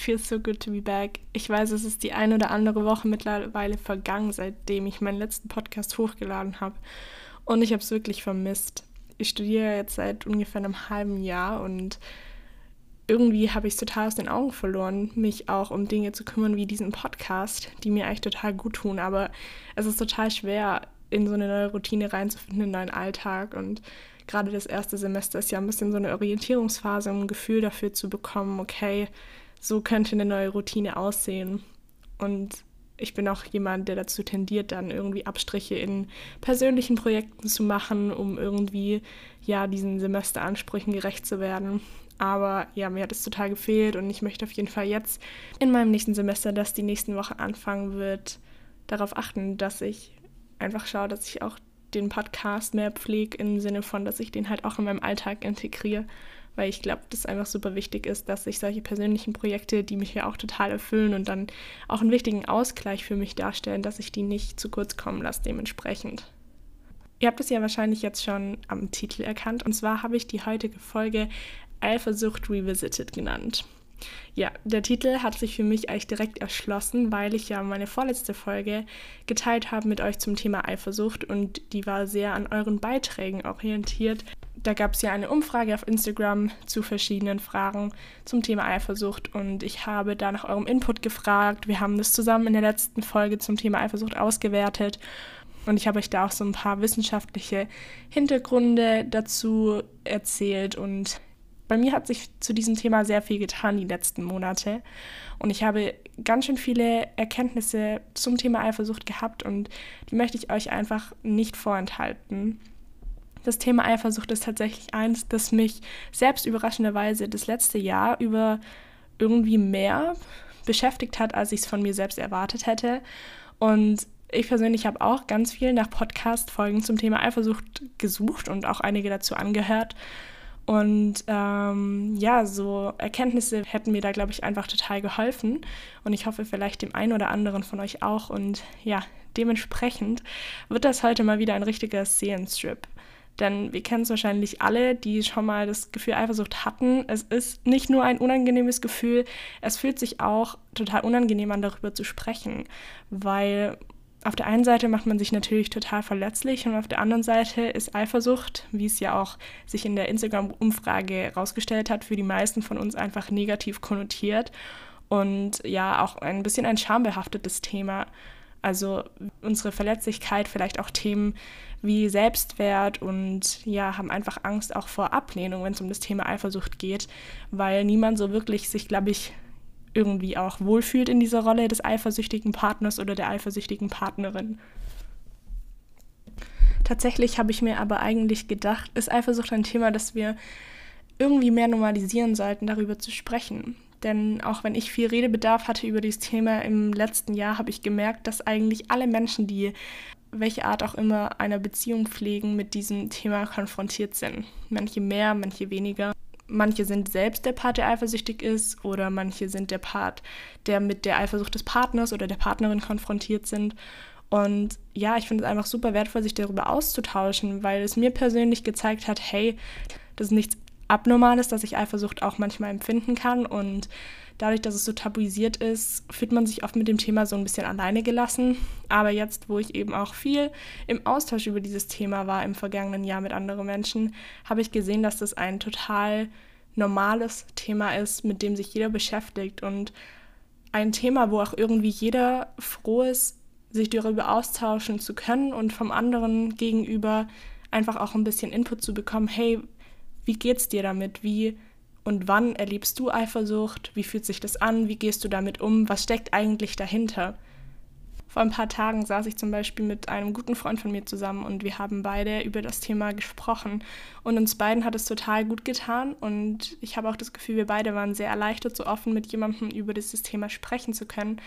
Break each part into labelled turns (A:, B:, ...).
A: feels so good to be back. Ich weiß, es ist die ein oder andere Woche mittlerweile vergangen, seitdem ich meinen letzten Podcast hochgeladen habe. Und ich habe es wirklich vermisst. Ich studiere jetzt seit ungefähr einem halben Jahr und irgendwie habe ich es total aus den Augen verloren, mich auch um Dinge zu kümmern wie diesen Podcast, die mir eigentlich total gut tun. Aber es ist total schwer, in so eine neue Routine reinzufinden, in einen neuen Alltag. Und gerade das erste Semester ist ja ein bisschen so eine Orientierungsphase, um ein Gefühl dafür zu bekommen, okay, so könnte eine neue Routine aussehen. Und ich bin auch jemand, der dazu tendiert, dann irgendwie Abstriche in persönlichen Projekten zu machen, um irgendwie ja diesen Semesteransprüchen gerecht zu werden. Aber ja, mir hat es total gefehlt und ich möchte auf jeden Fall jetzt in meinem nächsten Semester, das die nächsten Woche anfangen wird, darauf achten, dass ich einfach schaue, dass ich auch den Podcast mehr pflege im Sinne von, dass ich den halt auch in meinem Alltag integriere, weil ich glaube, dass es einfach super wichtig ist, dass ich solche persönlichen Projekte, die mich ja auch total erfüllen und dann auch einen wichtigen Ausgleich für mich darstellen, dass ich die nicht zu kurz kommen lasse dementsprechend. Ihr habt es ja wahrscheinlich jetzt schon am Titel erkannt und zwar habe ich die heutige Folge Eifersucht Revisited genannt. Ja, der Titel hat sich für mich eigentlich direkt erschlossen, weil ich ja meine vorletzte Folge geteilt habe mit euch zum Thema Eifersucht und die war sehr an euren Beiträgen orientiert. Da gab es ja eine Umfrage auf Instagram zu verschiedenen Fragen zum Thema Eifersucht und ich habe da nach eurem Input gefragt. Wir haben das zusammen in der letzten Folge zum Thema Eifersucht ausgewertet und ich habe euch da auch so ein paar wissenschaftliche Hintergründe dazu erzählt und bei mir hat sich zu diesem Thema sehr viel getan die letzten Monate und ich habe ganz schön viele Erkenntnisse zum Thema Eifersucht gehabt und die möchte ich euch einfach nicht vorenthalten. Das Thema Eifersucht ist tatsächlich eins, das mich selbst überraschenderweise das letzte Jahr über irgendwie mehr beschäftigt hat, als ich es von mir selbst erwartet hätte. Und ich persönlich habe auch ganz viel nach Podcast-Folgen zum Thema Eifersucht gesucht und auch einige dazu angehört. Und ähm, ja, so Erkenntnisse hätten mir da, glaube ich, einfach total geholfen. Und ich hoffe vielleicht dem einen oder anderen von euch auch. Und ja, dementsprechend wird das heute mal wieder ein richtiger Seelenstrip. Denn wir kennen es wahrscheinlich alle, die schon mal das Gefühl Eifersucht hatten. Es ist nicht nur ein unangenehmes Gefühl, es fühlt sich auch total unangenehm an, darüber zu sprechen, weil auf der einen Seite macht man sich natürlich total verletzlich und auf der anderen Seite ist Eifersucht, wie es ja auch sich in der Instagram-Umfrage herausgestellt hat, für die meisten von uns einfach negativ konnotiert und ja auch ein bisschen ein schambehaftetes Thema. Also unsere Verletzlichkeit, vielleicht auch Themen wie Selbstwert und ja, haben einfach Angst auch vor Ablehnung, wenn es um das Thema Eifersucht geht, weil niemand so wirklich sich, glaube ich, irgendwie auch wohlfühlt in dieser Rolle des eifersüchtigen Partners oder der eifersüchtigen Partnerin. Tatsächlich habe ich mir aber eigentlich gedacht, ist Eifersucht ein Thema, das wir irgendwie mehr normalisieren sollten, darüber zu sprechen. Denn auch wenn ich viel Redebedarf hatte über dieses Thema im letzten Jahr, habe ich gemerkt, dass eigentlich alle Menschen, die welche Art auch immer einer Beziehung pflegen, mit diesem Thema konfrontiert sind. Manche mehr, manche weniger manche sind selbst der Part, der eifersüchtig ist, oder manche sind der Part, der mit der Eifersucht des Partners oder der Partnerin konfrontiert sind. Und ja, ich finde es einfach super wertvoll, sich darüber auszutauschen, weil es mir persönlich gezeigt hat, hey, das ist nichts Abnormales, dass ich Eifersucht auch manchmal empfinden kann. Und dadurch, dass es so tabuisiert ist, fühlt man sich oft mit dem Thema so ein bisschen alleine gelassen. Aber jetzt, wo ich eben auch viel im Austausch über dieses Thema war im vergangenen Jahr mit anderen Menschen, habe ich gesehen, dass das ein total normales Thema ist, mit dem sich jeder beschäftigt und ein Thema, wo auch irgendwie jeder froh ist, sich darüber austauschen zu können und vom anderen gegenüber einfach auch ein bisschen Input zu bekommen, hey, wie geht's dir damit? Wie und wann erlebst du Eifersucht? Wie fühlt sich das an? Wie gehst du damit um? Was steckt eigentlich dahinter? Vor ein paar Tagen saß ich zum Beispiel mit einem guten Freund von mir zusammen und wir haben beide über das Thema gesprochen. Und uns beiden hat es total gut getan und ich habe auch das Gefühl, wir beide waren sehr erleichtert, so offen mit jemandem über dieses Thema sprechen zu können.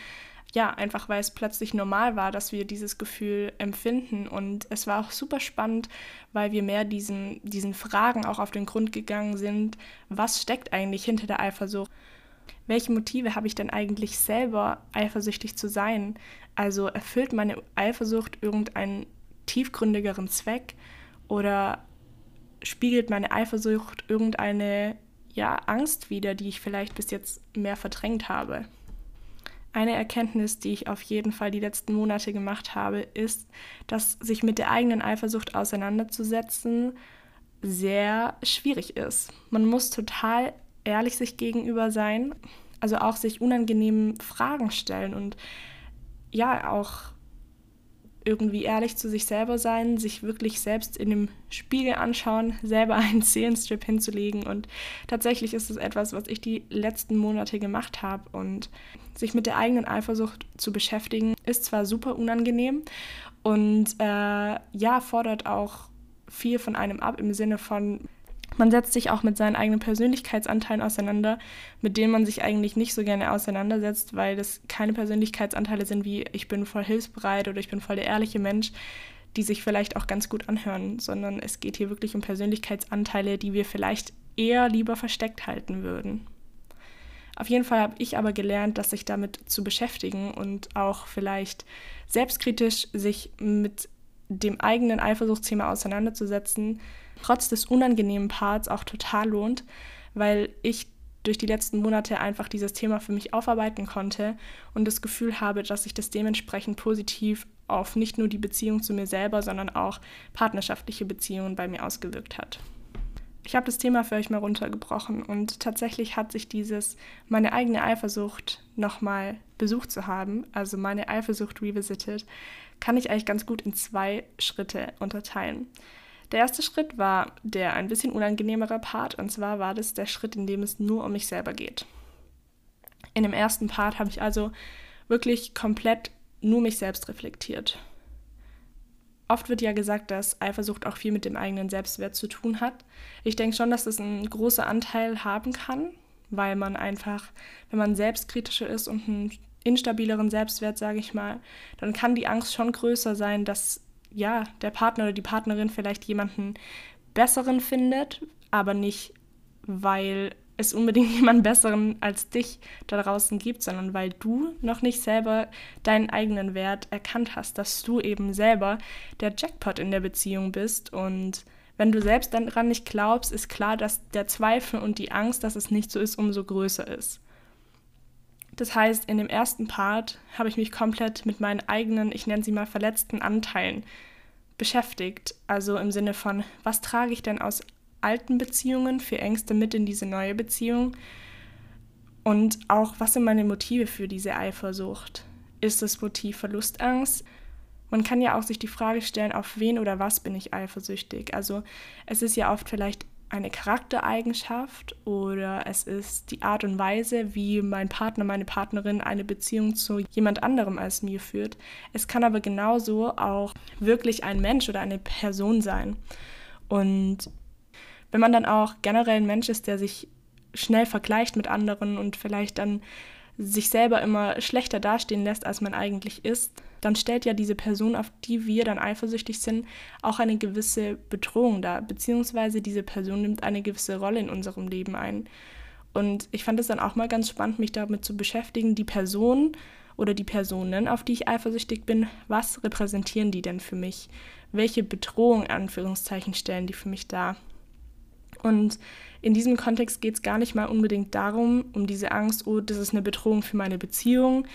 A: Ja, einfach weil es plötzlich normal war, dass wir dieses Gefühl empfinden. Und es war auch super spannend, weil wir mehr diesen, diesen Fragen auch auf den Grund gegangen sind, was steckt eigentlich hinter der Eifersucht? welche Motive habe ich denn eigentlich selber, eifersüchtig zu sein? Also erfüllt meine Eifersucht irgendeinen tiefgründigeren Zweck oder spiegelt meine Eifersucht irgendeine ja, Angst wieder, die ich vielleicht bis jetzt mehr verdrängt habe. Eine Erkenntnis, die ich auf jeden Fall die letzten Monate gemacht habe, ist, dass sich mit der eigenen Eifersucht auseinanderzusetzen sehr schwierig ist. Man muss total ehrlich sich gegenüber sein, also auch sich unangenehmen Fragen stellen und ja, auch irgendwie ehrlich zu sich selber sein, sich wirklich selbst in dem Spiegel anschauen, selber einen Seelenstrip hinzulegen. Und tatsächlich ist es etwas, was ich die letzten Monate gemacht habe. Und sich mit der eigenen Eifersucht zu beschäftigen, ist zwar super unangenehm und äh, ja, fordert auch viel von einem ab im Sinne von, man setzt sich auch mit seinen eigenen Persönlichkeitsanteilen auseinander, mit denen man sich eigentlich nicht so gerne auseinandersetzt, weil das keine Persönlichkeitsanteile sind wie ich bin voll hilfsbereit oder ich bin voll der ehrliche Mensch, die sich vielleicht auch ganz gut anhören, sondern es geht hier wirklich um Persönlichkeitsanteile, die wir vielleicht eher lieber versteckt halten würden. Auf jeden Fall habe ich aber gelernt, dass sich damit zu beschäftigen und auch vielleicht selbstkritisch sich mit dem eigenen Eifersuchtsthema auseinanderzusetzen, trotz des unangenehmen Parts auch total lohnt, weil ich durch die letzten Monate einfach dieses Thema für mich aufarbeiten konnte und das Gefühl habe, dass sich das dementsprechend positiv auf nicht nur die Beziehung zu mir selber, sondern auch partnerschaftliche Beziehungen bei mir ausgewirkt hat. Ich habe das Thema für euch mal runtergebrochen und tatsächlich hat sich dieses, meine eigene Eifersucht nochmal besucht zu haben, also meine Eifersucht revisited, kann ich eigentlich ganz gut in zwei Schritte unterteilen. Der erste Schritt war der ein bisschen unangenehmere Part, und zwar war das der Schritt, in dem es nur um mich selber geht. In dem ersten Part habe ich also wirklich komplett nur mich selbst reflektiert. Oft wird ja gesagt, dass Eifersucht auch viel mit dem eigenen Selbstwert zu tun hat. Ich denke schon, dass das einen großen Anteil haben kann, weil man einfach, wenn man selbstkritischer ist und einen instabileren Selbstwert, sage ich mal, dann kann die Angst schon größer sein, dass ja, der Partner oder die Partnerin vielleicht jemanden besseren findet, aber nicht, weil es unbedingt jemanden besseren als dich da draußen gibt, sondern weil du noch nicht selber deinen eigenen Wert erkannt hast, dass du eben selber der Jackpot in der Beziehung bist und wenn du selbst daran nicht glaubst, ist klar, dass der Zweifel und die Angst, dass es nicht so ist, umso größer ist. Das heißt, in dem ersten Part habe ich mich komplett mit meinen eigenen, ich nenne sie mal verletzten Anteilen beschäftigt. Also im Sinne von, was trage ich denn aus alten Beziehungen für Ängste mit in diese neue Beziehung? Und auch, was sind meine Motive für diese Eifersucht? Ist das Motiv Verlustangst? Man kann ja auch sich die Frage stellen, auf wen oder was bin ich eifersüchtig? Also es ist ja oft vielleicht eine Charaktereigenschaft oder es ist die Art und Weise, wie mein Partner, meine Partnerin eine Beziehung zu jemand anderem als mir führt. Es kann aber genauso auch wirklich ein Mensch oder eine Person sein. Und wenn man dann auch generell ein Mensch ist, der sich schnell vergleicht mit anderen und vielleicht dann sich selber immer schlechter dastehen lässt, als man eigentlich ist, dann stellt ja diese Person, auf die wir dann eifersüchtig sind, auch eine gewisse Bedrohung dar, beziehungsweise diese Person nimmt eine gewisse Rolle in unserem Leben ein. Und ich fand es dann auch mal ganz spannend, mich damit zu beschäftigen, die Person oder die Personen, auf die ich eifersüchtig bin, was repräsentieren die denn für mich? Welche Bedrohung, Anführungszeichen, stellen die für mich dar? Und in diesem Kontext geht es gar nicht mal unbedingt darum, um diese Angst, oh, das ist eine Bedrohung für meine Beziehung.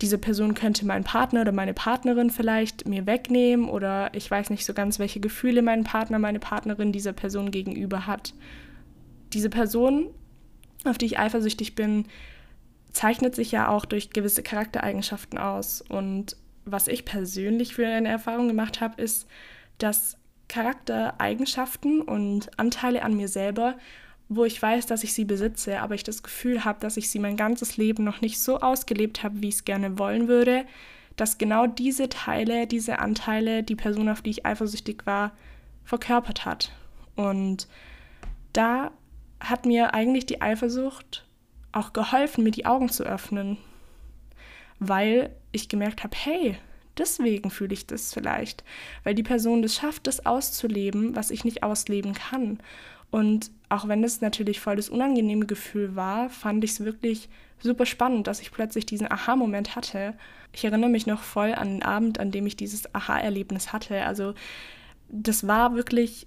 A: Diese Person könnte meinen Partner oder meine Partnerin vielleicht mir wegnehmen oder ich weiß nicht so ganz, welche Gefühle mein Partner, meine Partnerin dieser Person gegenüber hat. Diese Person, auf die ich eifersüchtig bin, zeichnet sich ja auch durch gewisse Charaktereigenschaften aus. Und was ich persönlich für eine Erfahrung gemacht habe, ist, dass Charaktereigenschaften und Anteile an mir selber, wo ich weiß, dass ich sie besitze, aber ich das Gefühl habe, dass ich sie mein ganzes Leben noch nicht so ausgelebt habe, wie ich es gerne wollen würde, dass genau diese Teile, diese Anteile, die Person, auf die ich eifersüchtig war, verkörpert hat. Und da hat mir eigentlich die Eifersucht auch geholfen, mir die Augen zu öffnen, weil ich gemerkt habe, hey, Deswegen fühle ich das vielleicht, weil die Person das schafft, das auszuleben, was ich nicht ausleben kann. Und auch wenn es natürlich voll das unangenehme Gefühl war, fand ich es wirklich super spannend, dass ich plötzlich diesen Aha-Moment hatte. Ich erinnere mich noch voll an den Abend, an dem ich dieses Aha-Erlebnis hatte. Also das war wirklich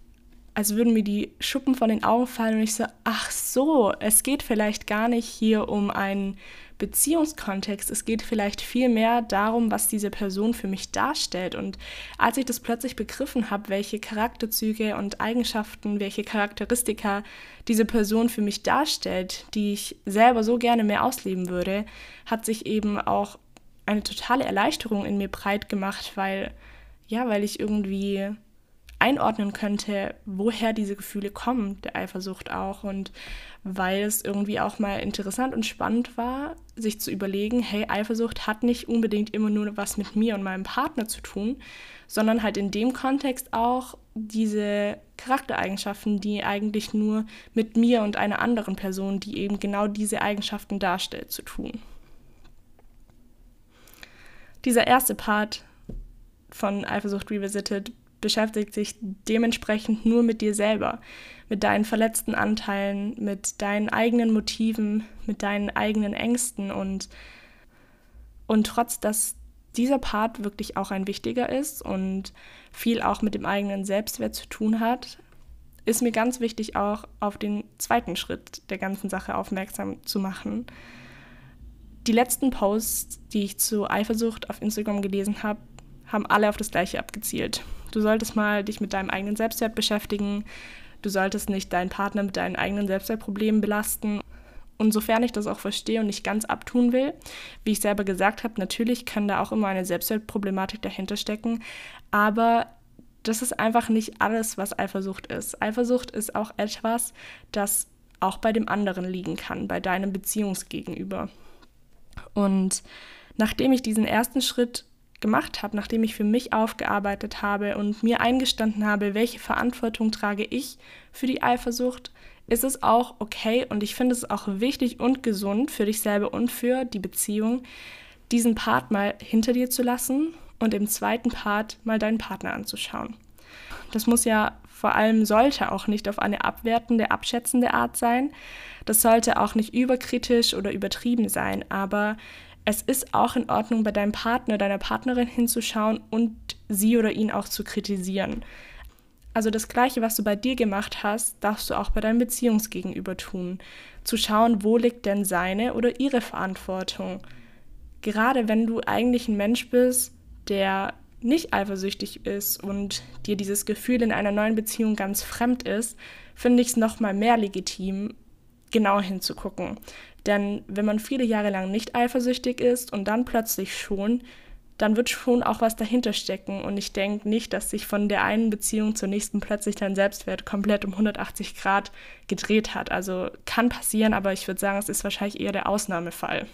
A: als würden mir die Schuppen von den Augen fallen und ich so, ach so, es geht vielleicht gar nicht hier um einen Beziehungskontext. Es geht vielleicht viel mehr darum, was diese Person für mich darstellt. Und als ich das plötzlich begriffen habe, welche Charakterzüge und Eigenschaften, welche Charakteristika diese Person für mich darstellt, die ich selber so gerne mehr ausleben würde, hat sich eben auch eine totale Erleichterung in mir breit gemacht, weil ja, weil ich irgendwie einordnen könnte, woher diese Gefühle kommen, der Eifersucht auch. Und weil es irgendwie auch mal interessant und spannend war, sich zu überlegen, hey, Eifersucht hat nicht unbedingt immer nur was mit mir und meinem Partner zu tun, sondern halt in dem Kontext auch diese Charaktereigenschaften, die eigentlich nur mit mir und einer anderen Person, die eben genau diese Eigenschaften darstellt, zu tun. Dieser erste Part von Eifersucht Revisited beschäftigt sich dementsprechend nur mit dir selber, mit deinen verletzten Anteilen, mit deinen eigenen Motiven, mit deinen eigenen Ängsten und, und trotz, dass dieser Part wirklich auch ein wichtiger ist und viel auch mit dem eigenen Selbstwert zu tun hat, ist mir ganz wichtig auch auf den zweiten Schritt der ganzen Sache aufmerksam zu machen. Die letzten Posts, die ich zu Eifersucht auf Instagram gelesen habe, haben alle auf das Gleiche abgezielt. Du solltest mal dich mit deinem eigenen Selbstwert beschäftigen. Du solltest nicht deinen Partner mit deinen eigenen Selbstwertproblemen belasten. Und sofern ich das auch verstehe und nicht ganz abtun will, wie ich selber gesagt habe, natürlich kann da auch immer eine Selbstwertproblematik dahinter stecken, aber das ist einfach nicht alles, was Eifersucht ist. Eifersucht ist auch etwas, das auch bei dem anderen liegen kann, bei deinem Beziehungsgegenüber. Und nachdem ich diesen ersten Schritt gemacht habe, nachdem ich für mich aufgearbeitet habe und mir eingestanden habe, welche Verantwortung trage ich für die Eifersucht, ist es auch okay und ich finde es auch wichtig und gesund für dich selber und für die Beziehung, diesen Part mal hinter dir zu lassen und im zweiten Part mal deinen Partner anzuschauen. Das muss ja vor allem sollte auch nicht auf eine abwertende, abschätzende Art sein. Das sollte auch nicht überkritisch oder übertrieben sein, aber es ist auch in Ordnung, bei deinem Partner, deiner Partnerin hinzuschauen und sie oder ihn auch zu kritisieren. Also das Gleiche, was du bei dir gemacht hast, darfst du auch bei deinem Beziehungsgegenüber tun. Zu schauen, wo liegt denn seine oder ihre Verantwortung. Gerade wenn du eigentlich ein Mensch bist, der nicht eifersüchtig ist und dir dieses Gefühl in einer neuen Beziehung ganz fremd ist, finde ich es nochmal mehr legitim, genau hinzugucken. Denn wenn man viele Jahre lang nicht eifersüchtig ist und dann plötzlich schon, dann wird schon auch was dahinter stecken. Und ich denke nicht, dass sich von der einen Beziehung zur nächsten plötzlich dein Selbstwert komplett um 180 Grad gedreht hat. Also kann passieren, aber ich würde sagen, es ist wahrscheinlich eher der Ausnahmefall.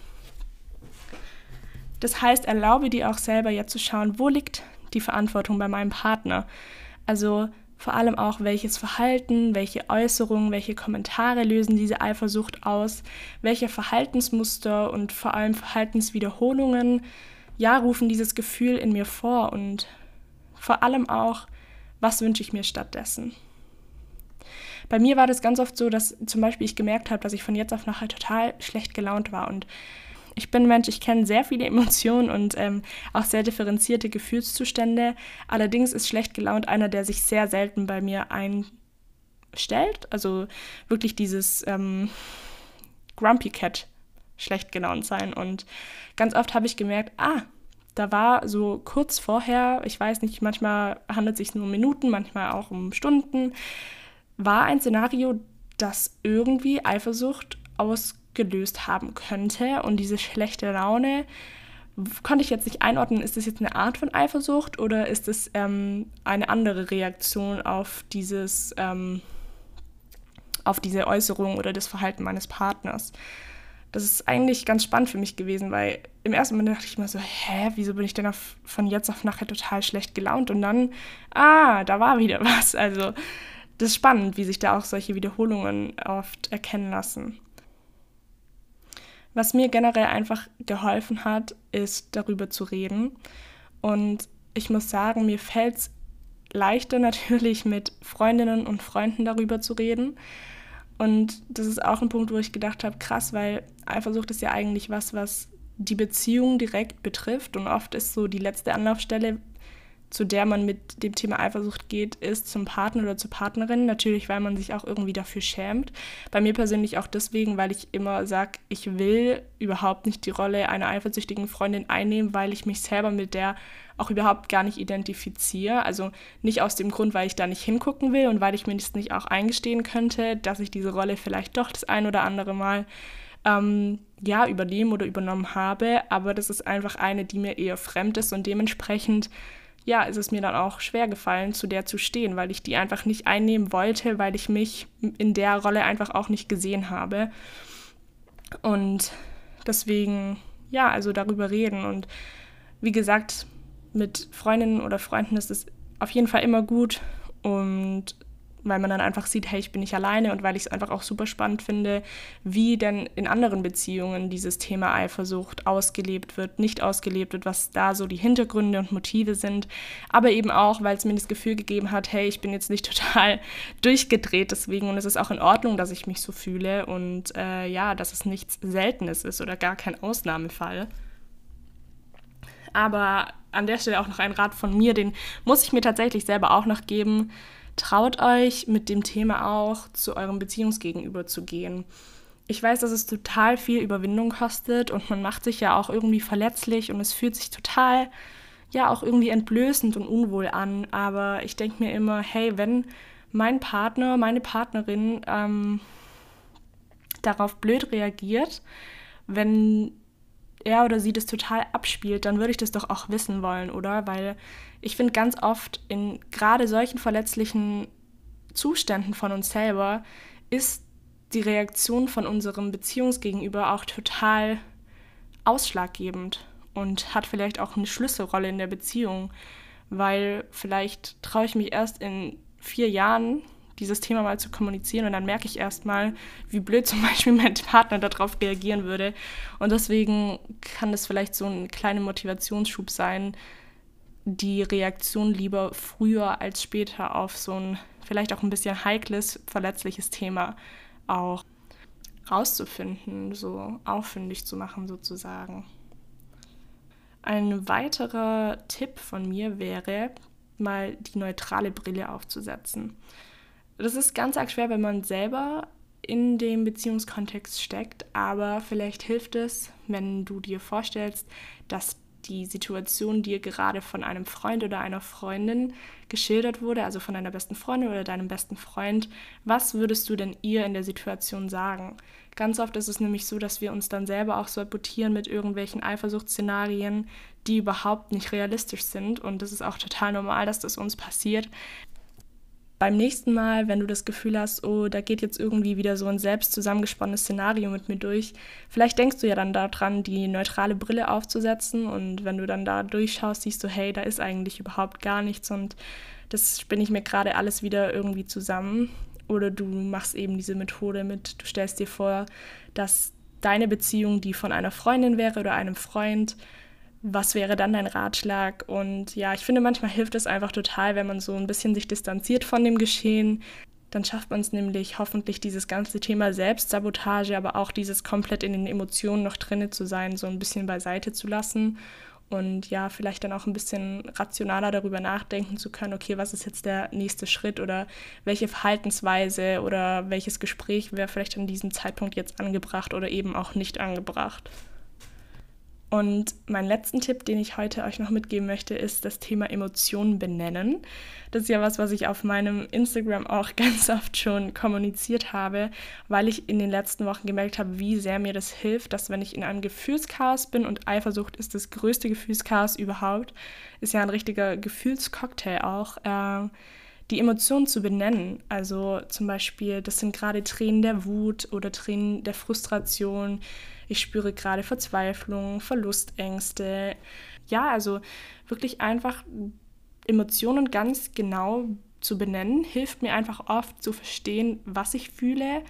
A: Das heißt, erlaube dir auch selber jetzt zu schauen, wo liegt die Verantwortung bei meinem Partner. Also vor allem auch, welches Verhalten, welche Äußerungen, welche Kommentare lösen diese Eifersucht aus, welche Verhaltensmuster und vor allem Verhaltenswiederholungen, ja, rufen dieses Gefühl in mir vor? Und vor allem auch, was wünsche ich mir stattdessen. Bei mir war das ganz oft so, dass zum Beispiel ich gemerkt habe, dass ich von jetzt auf nachher total schlecht gelaunt war. Und ich bin Mensch, ich kenne sehr viele Emotionen und ähm, auch sehr differenzierte Gefühlszustände. Allerdings ist schlecht gelaunt einer, der sich sehr selten bei mir einstellt. Also wirklich dieses ähm, Grumpy Cat schlecht gelaunt sein. Und ganz oft habe ich gemerkt, ah, da war so kurz vorher, ich weiß nicht, manchmal handelt es sich nur um Minuten, manchmal auch um Stunden, war ein Szenario, das irgendwie Eifersucht aus gelöst haben könnte. Und diese schlechte Laune konnte ich jetzt nicht einordnen, ist das jetzt eine Art von Eifersucht oder ist es ähm, eine andere Reaktion auf dieses, ähm, auf diese Äußerung oder das Verhalten meines Partners. Das ist eigentlich ganz spannend für mich gewesen, weil im ersten Moment dachte ich mir so, hä, wieso bin ich denn auf, von jetzt auf nachher total schlecht gelaunt? Und dann, ah, da war wieder was. Also das ist spannend, wie sich da auch solche Wiederholungen oft erkennen lassen. Was mir generell einfach geholfen hat, ist darüber zu reden. Und ich muss sagen, mir fällt es leichter natürlich mit Freundinnen und Freunden darüber zu reden. Und das ist auch ein Punkt, wo ich gedacht habe, krass, weil Eifersucht ist ja eigentlich was, was die Beziehung direkt betrifft. Und oft ist so die letzte Anlaufstelle zu der man mit dem Thema Eifersucht geht, ist zum Partner oder zur Partnerin. Natürlich, weil man sich auch irgendwie dafür schämt. Bei mir persönlich auch deswegen, weil ich immer sage, ich will überhaupt nicht die Rolle einer eifersüchtigen Freundin einnehmen, weil ich mich selber mit der auch überhaupt gar nicht identifiziere. Also nicht aus dem Grund, weil ich da nicht hingucken will und weil ich mir das nicht auch eingestehen könnte, dass ich diese Rolle vielleicht doch das ein oder andere Mal ähm, ja, übernehmen oder übernommen habe. Aber das ist einfach eine, die mir eher fremd ist und dementsprechend ja, ist es mir dann auch schwer gefallen, zu der zu stehen, weil ich die einfach nicht einnehmen wollte, weil ich mich in der Rolle einfach auch nicht gesehen habe. Und deswegen, ja, also darüber reden. Und wie gesagt, mit Freundinnen oder Freunden ist es auf jeden Fall immer gut. Und weil man dann einfach sieht, hey, ich bin nicht alleine und weil ich es einfach auch super spannend finde, wie denn in anderen Beziehungen dieses Thema Eifersucht ausgelebt wird, nicht ausgelebt wird, was da so die Hintergründe und Motive sind, aber eben auch, weil es mir das Gefühl gegeben hat, hey, ich bin jetzt nicht total durchgedreht deswegen und es ist auch in Ordnung, dass ich mich so fühle und äh, ja, dass es nichts Seltenes ist oder gar kein Ausnahmefall. Aber an der Stelle auch noch ein Rat von mir, den muss ich mir tatsächlich selber auch noch geben traut euch mit dem Thema auch zu eurem Beziehungsgegenüber zu gehen. Ich weiß, dass es total viel Überwindung kostet und man macht sich ja auch irgendwie verletzlich und es fühlt sich total, ja, auch irgendwie entblößend und unwohl an. Aber ich denke mir immer, hey, wenn mein Partner, meine Partnerin ähm, darauf blöd reagiert, wenn er oder sie das total abspielt, dann würde ich das doch auch wissen wollen, oder? Weil ich finde ganz oft in gerade solchen verletzlichen Zuständen von uns selber ist die Reaktion von unserem Beziehungsgegenüber auch total ausschlaggebend und hat vielleicht auch eine Schlüsselrolle in der Beziehung, weil vielleicht traue ich mich erst in vier Jahren dieses Thema mal zu kommunizieren und dann merke ich erstmal, wie blöd zum Beispiel mein Partner darauf reagieren würde. Und deswegen kann das vielleicht so ein kleiner Motivationsschub sein, die Reaktion lieber früher als später auf so ein vielleicht auch ein bisschen heikles, verletzliches Thema auch rauszufinden, so auffindig zu machen sozusagen. Ein weiterer Tipp von mir wäre, mal die neutrale Brille aufzusetzen. Das ist ganz arg schwer, wenn man selber in dem Beziehungskontext steckt, aber vielleicht hilft es, wenn du dir vorstellst, dass die Situation dir gerade von einem Freund oder einer Freundin geschildert wurde, also von deiner besten Freundin oder deinem besten Freund, was würdest du denn ihr in der Situation sagen? Ganz oft ist es nämlich so, dass wir uns dann selber auch sabotieren mit irgendwelchen Eifersuchtsszenarien, die überhaupt nicht realistisch sind. Und das ist auch total normal, dass das uns passiert beim nächsten Mal, wenn du das Gefühl hast, oh, da geht jetzt irgendwie wieder so ein selbst zusammengesponnenes Szenario mit mir durch, vielleicht denkst du ja dann daran, die neutrale Brille aufzusetzen und wenn du dann da durchschaust, siehst du, hey, da ist eigentlich überhaupt gar nichts und das spinne ich mir gerade alles wieder irgendwie zusammen. Oder du machst eben diese Methode mit, du stellst dir vor, dass deine Beziehung die von einer Freundin wäre oder einem Freund was wäre dann dein Ratschlag? Und ja, ich finde, manchmal hilft es einfach total, wenn man so ein bisschen sich distanziert von dem Geschehen. Dann schafft man es nämlich hoffentlich, dieses ganze Thema Selbstsabotage, aber auch dieses komplett in den Emotionen noch drinne zu sein, so ein bisschen beiseite zu lassen. Und ja, vielleicht dann auch ein bisschen rationaler darüber nachdenken zu können, okay, was ist jetzt der nächste Schritt oder welche Verhaltensweise oder welches Gespräch wäre vielleicht an diesem Zeitpunkt jetzt angebracht oder eben auch nicht angebracht. Und mein letzten Tipp, den ich heute euch noch mitgeben möchte, ist das Thema Emotionen benennen. Das ist ja was, was ich auf meinem Instagram auch ganz oft schon kommuniziert habe, weil ich in den letzten Wochen gemerkt habe, wie sehr mir das hilft, dass wenn ich in einem Gefühlschaos bin und Eifersucht ist das größte Gefühlschaos überhaupt, ist ja ein richtiger Gefühlscocktail auch. Äh, die Emotionen zu benennen. Also zum Beispiel, das sind gerade Tränen der Wut oder Tränen der Frustration, ich spüre gerade Verzweiflung, Verlustängste. Ja, also wirklich einfach Emotionen ganz genau zu benennen, hilft mir einfach oft zu verstehen, was ich fühle.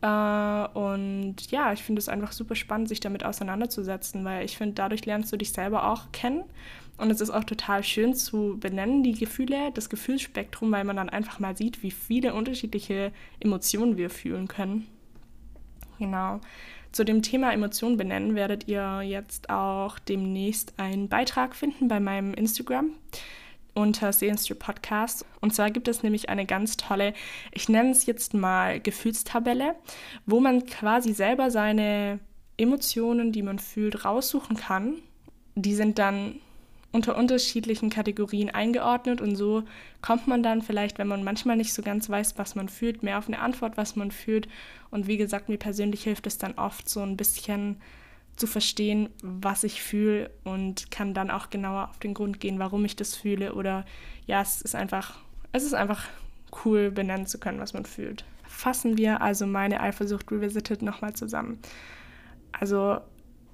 A: Äh, und ja, ich finde es einfach super spannend, sich damit auseinanderzusetzen, weil ich finde, dadurch lernst du dich selber auch kennen. Und es ist auch total schön zu benennen, die Gefühle, das Gefühlsspektrum, weil man dann einfach mal sieht, wie viele unterschiedliche Emotionen wir fühlen können. Genau. Zu dem Thema Emotionen benennen werdet ihr jetzt auch demnächst einen Beitrag finden bei meinem Instagram. unter Seelenstrip Podcast. Und zwar gibt es nämlich eine ganz tolle, ich nenne es jetzt mal Gefühlstabelle, wo man quasi selber seine Emotionen, die man fühlt, raussuchen kann. Die sind dann unter unterschiedlichen Kategorien eingeordnet und so kommt man dann vielleicht, wenn man manchmal nicht so ganz weiß, was man fühlt, mehr auf eine Antwort, was man fühlt. Und wie gesagt, mir persönlich hilft es dann oft so ein bisschen zu verstehen, was ich fühle und kann dann auch genauer auf den Grund gehen, warum ich das fühle oder ja, es ist einfach, es ist einfach cool benennen zu können, was man fühlt. Fassen wir also meine Eifersucht Revisited nochmal zusammen. Also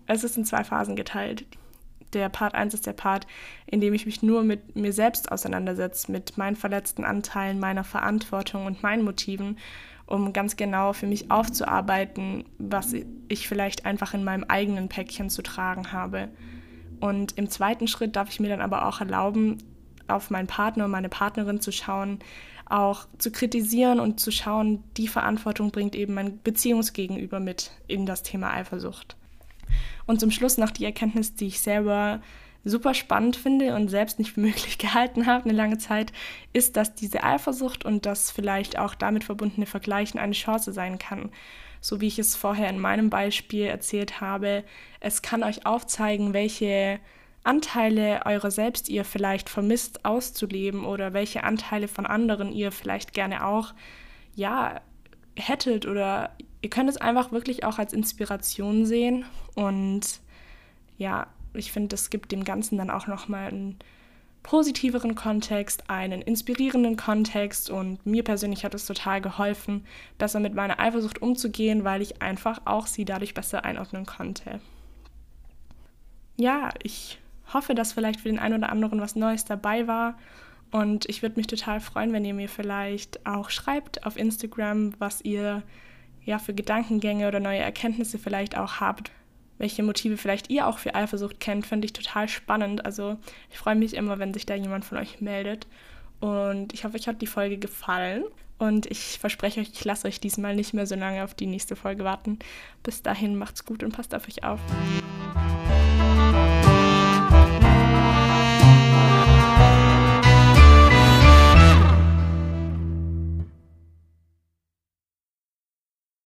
A: es ist in zwei Phasen geteilt. Der Part 1 ist der Part, in dem ich mich nur mit mir selbst auseinandersetze, mit meinen verletzten Anteilen, meiner Verantwortung und meinen Motiven um ganz genau für mich aufzuarbeiten, was ich vielleicht einfach in meinem eigenen Päckchen zu tragen habe. Und im zweiten Schritt darf ich mir dann aber auch erlauben, auf meinen Partner und meine Partnerin zu schauen, auch zu kritisieren und zu schauen, die Verantwortung bringt eben mein Beziehungsgegenüber mit in das Thema Eifersucht. Und zum Schluss noch die Erkenntnis, die ich selber super spannend finde und selbst nicht für möglich gehalten habe eine lange Zeit, ist, dass diese Eifersucht und das vielleicht auch damit verbundene Vergleichen eine Chance sein kann. So wie ich es vorher in meinem Beispiel erzählt habe, es kann euch aufzeigen, welche Anteile eurer selbst ihr vielleicht vermisst auszuleben oder welche Anteile von anderen ihr vielleicht gerne auch ja hättet oder ihr könnt es einfach wirklich auch als Inspiration sehen und ja, ich finde, das gibt dem Ganzen dann auch nochmal einen positiveren Kontext, einen inspirierenden Kontext. Und mir persönlich hat es total geholfen, besser mit meiner Eifersucht umzugehen, weil ich einfach auch sie dadurch besser einordnen konnte. Ja, ich hoffe, dass vielleicht für den einen oder anderen was Neues dabei war. Und ich würde mich total freuen, wenn ihr mir vielleicht auch schreibt auf Instagram, was ihr ja für Gedankengänge oder neue Erkenntnisse vielleicht auch habt welche Motive vielleicht ihr auch für Eifersucht kennt, finde ich total spannend. Also ich freue mich immer, wenn sich da jemand von euch meldet. Und ich hoffe, euch hat die Folge gefallen. Und ich verspreche euch, ich lasse euch diesmal nicht mehr so lange auf die nächste Folge warten. Bis dahin macht's gut und passt auf euch auf.